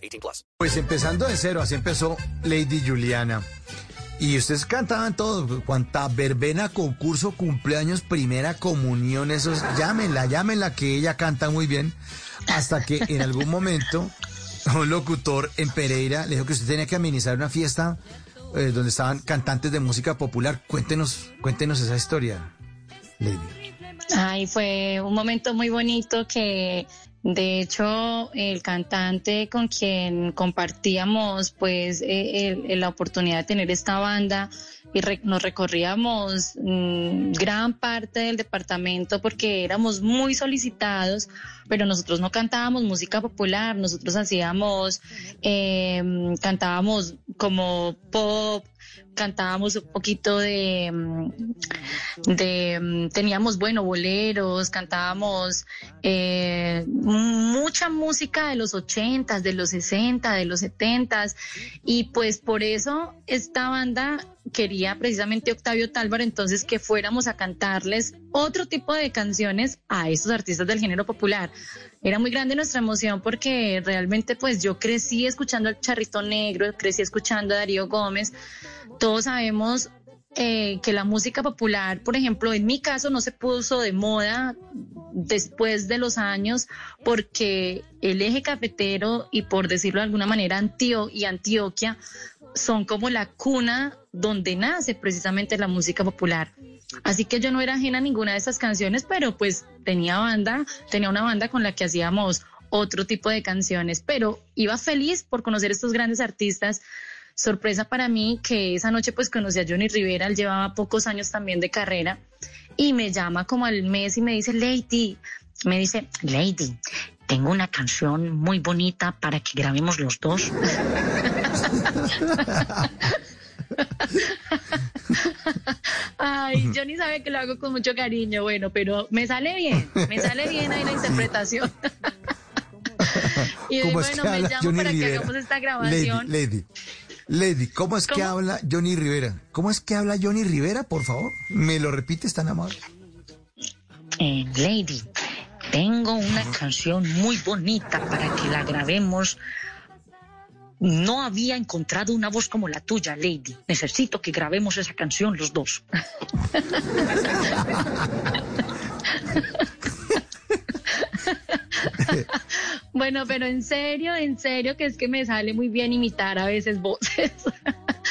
18 plus. Pues empezando de cero, así empezó Lady Juliana. Y ustedes cantaban todo, cuanta verbena, concurso, cumpleaños, primera comunión, esos, llámenla, llámenla, que ella canta muy bien, hasta que en algún momento un locutor en Pereira le dijo que usted tenía que administrar una fiesta eh, donde estaban cantantes de música popular. Cuéntenos, cuéntenos esa historia, Lady. Ay, fue un momento muy bonito que de hecho el cantante con quien compartíamos pues eh, el- la oportunidad de tener esta banda y nos recorríamos mm, gran parte del departamento porque éramos muy solicitados, pero nosotros no cantábamos música popular, nosotros hacíamos, eh, cantábamos como pop, cantábamos un poquito de, mm, mm, teníamos bueno boleros, cantábamos eh, mucha música de los ochentas, de los 60, de los setentas y pues por eso esta banda quería precisamente Octavio Tálvaro entonces que fuéramos a cantarles otro tipo de canciones a esos artistas del género popular. Era muy grande nuestra emoción porque realmente pues yo crecí escuchando al Charrito Negro, crecí escuchando a Darío Gómez. Todos sabemos eh, que la música popular, por ejemplo, en mi caso no se puso de moda después de los años porque el eje cafetero y por decirlo de alguna manera Antio y Antioquia son como la cuna donde nace precisamente la música popular. Así que yo no era ajena a ninguna de esas canciones, pero pues tenía banda, tenía una banda con la que hacíamos otro tipo de canciones, pero iba feliz por conocer estos grandes artistas. Sorpresa para mí que esa noche pues conocí a Johnny Rivera, él llevaba pocos años también de carrera y me llama como al mes y me dice, Lady, me dice, Lady, tengo una canción muy bonita para que grabemos los dos. Ay, Johnny sabe que lo hago con mucho cariño, bueno, pero me sale bien, me sale bien ahí la interpretación. y ¿Cómo es bueno, que me habla llamo Johnny para que Rivera? hagamos esta Lady, grabación. Lady, Lady, ¿cómo es que habla Johnny Rivera? ¿Cómo es que habla Johnny Rivera, por favor? ¿Me lo repites tan amable? Eh, Lady, tengo una canción muy bonita para que la grabemos. No había encontrado una voz como la tuya, Lady. Necesito que grabemos esa canción los dos. Bueno, pero en serio, en serio, que es que me sale muy bien imitar a veces voces.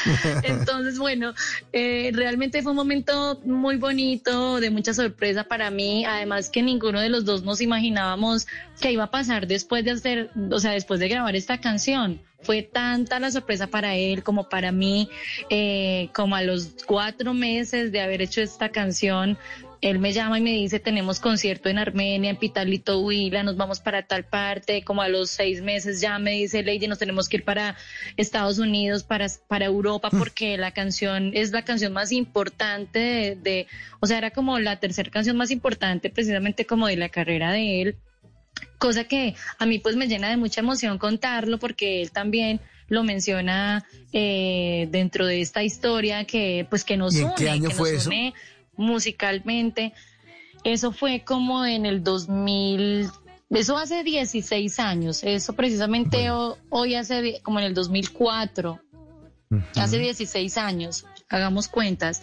Entonces, bueno, eh, realmente fue un momento muy bonito, de mucha sorpresa para mí. Además que ninguno de los dos nos imaginábamos que iba a pasar después de hacer, o sea, después de grabar esta canción. Fue tanta la sorpresa para él como para mí, eh, como a los cuatro meses de haber hecho esta canción, él me llama y me dice, tenemos concierto en Armenia, en Pitalito Huila, nos vamos para tal parte, como a los seis meses ya me dice, Lady, nos tenemos que ir para Estados Unidos, para, para Europa, porque la canción es la canción más importante de, de- o sea, era como la tercera canción más importante precisamente como de la carrera de él cosa que a mí pues me llena de mucha emoción contarlo porque él también lo menciona eh, dentro de esta historia que pues que nos ¿Y en une, qué año que fue nos eso? une musicalmente. Eso fue como en el 2000, eso hace 16 años, eso precisamente ho- hoy hace como en el 2004. Hace 16 años, hagamos cuentas.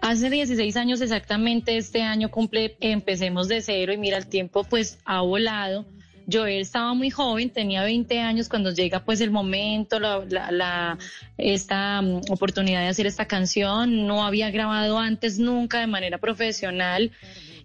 Hace 16 años exactamente, este año cumple, empecemos de cero y mira, el tiempo pues ha volado. Joel estaba muy joven, tenía 20 años cuando llega pues el momento, la, la- la- esta mm, oportunidad de hacer esta canción. No había grabado antes nunca de manera profesional.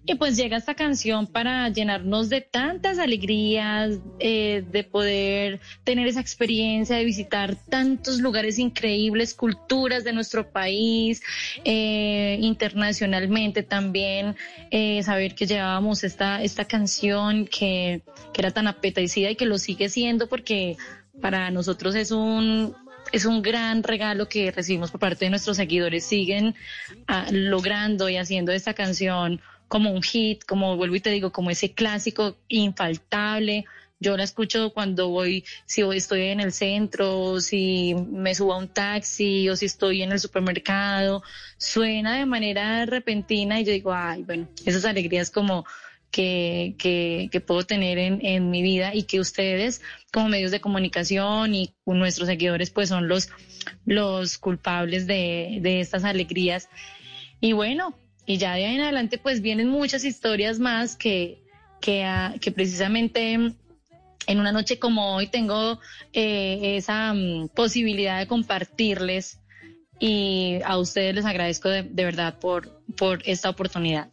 Y pues llega esta canción para llenarnos de tantas alegrías, eh, de poder tener esa experiencia de visitar tantos lugares increíbles, culturas de nuestro país, eh, internacionalmente también, eh, saber que llevábamos esta, esta canción que, que era tan apetecida y que lo sigue siendo porque para nosotros es un es un gran regalo que recibimos por parte de nuestros seguidores. Siguen ah, logrando y haciendo esta canción como un hit, como vuelvo y te digo, como ese clásico infaltable. Yo la escucho cuando voy, si voy, estoy en el centro, si me subo a un taxi o si estoy en el supermercado. Suena de manera repentina y yo digo, ay, bueno, esas alegrías como que, puedo tener en, en, mi vida y que ustedes como medios de comunicación y nuestros seguidores pues son los, culpables de, estas alegrías. Y bueno, y ya de ahí en adelante pues vienen muchas historias más que, que, que precisamente en una noche como hoy tengo eh, esa um, posibilidad de compartirles y a ustedes les agradezco de, de verdad por, por esta oportunidad.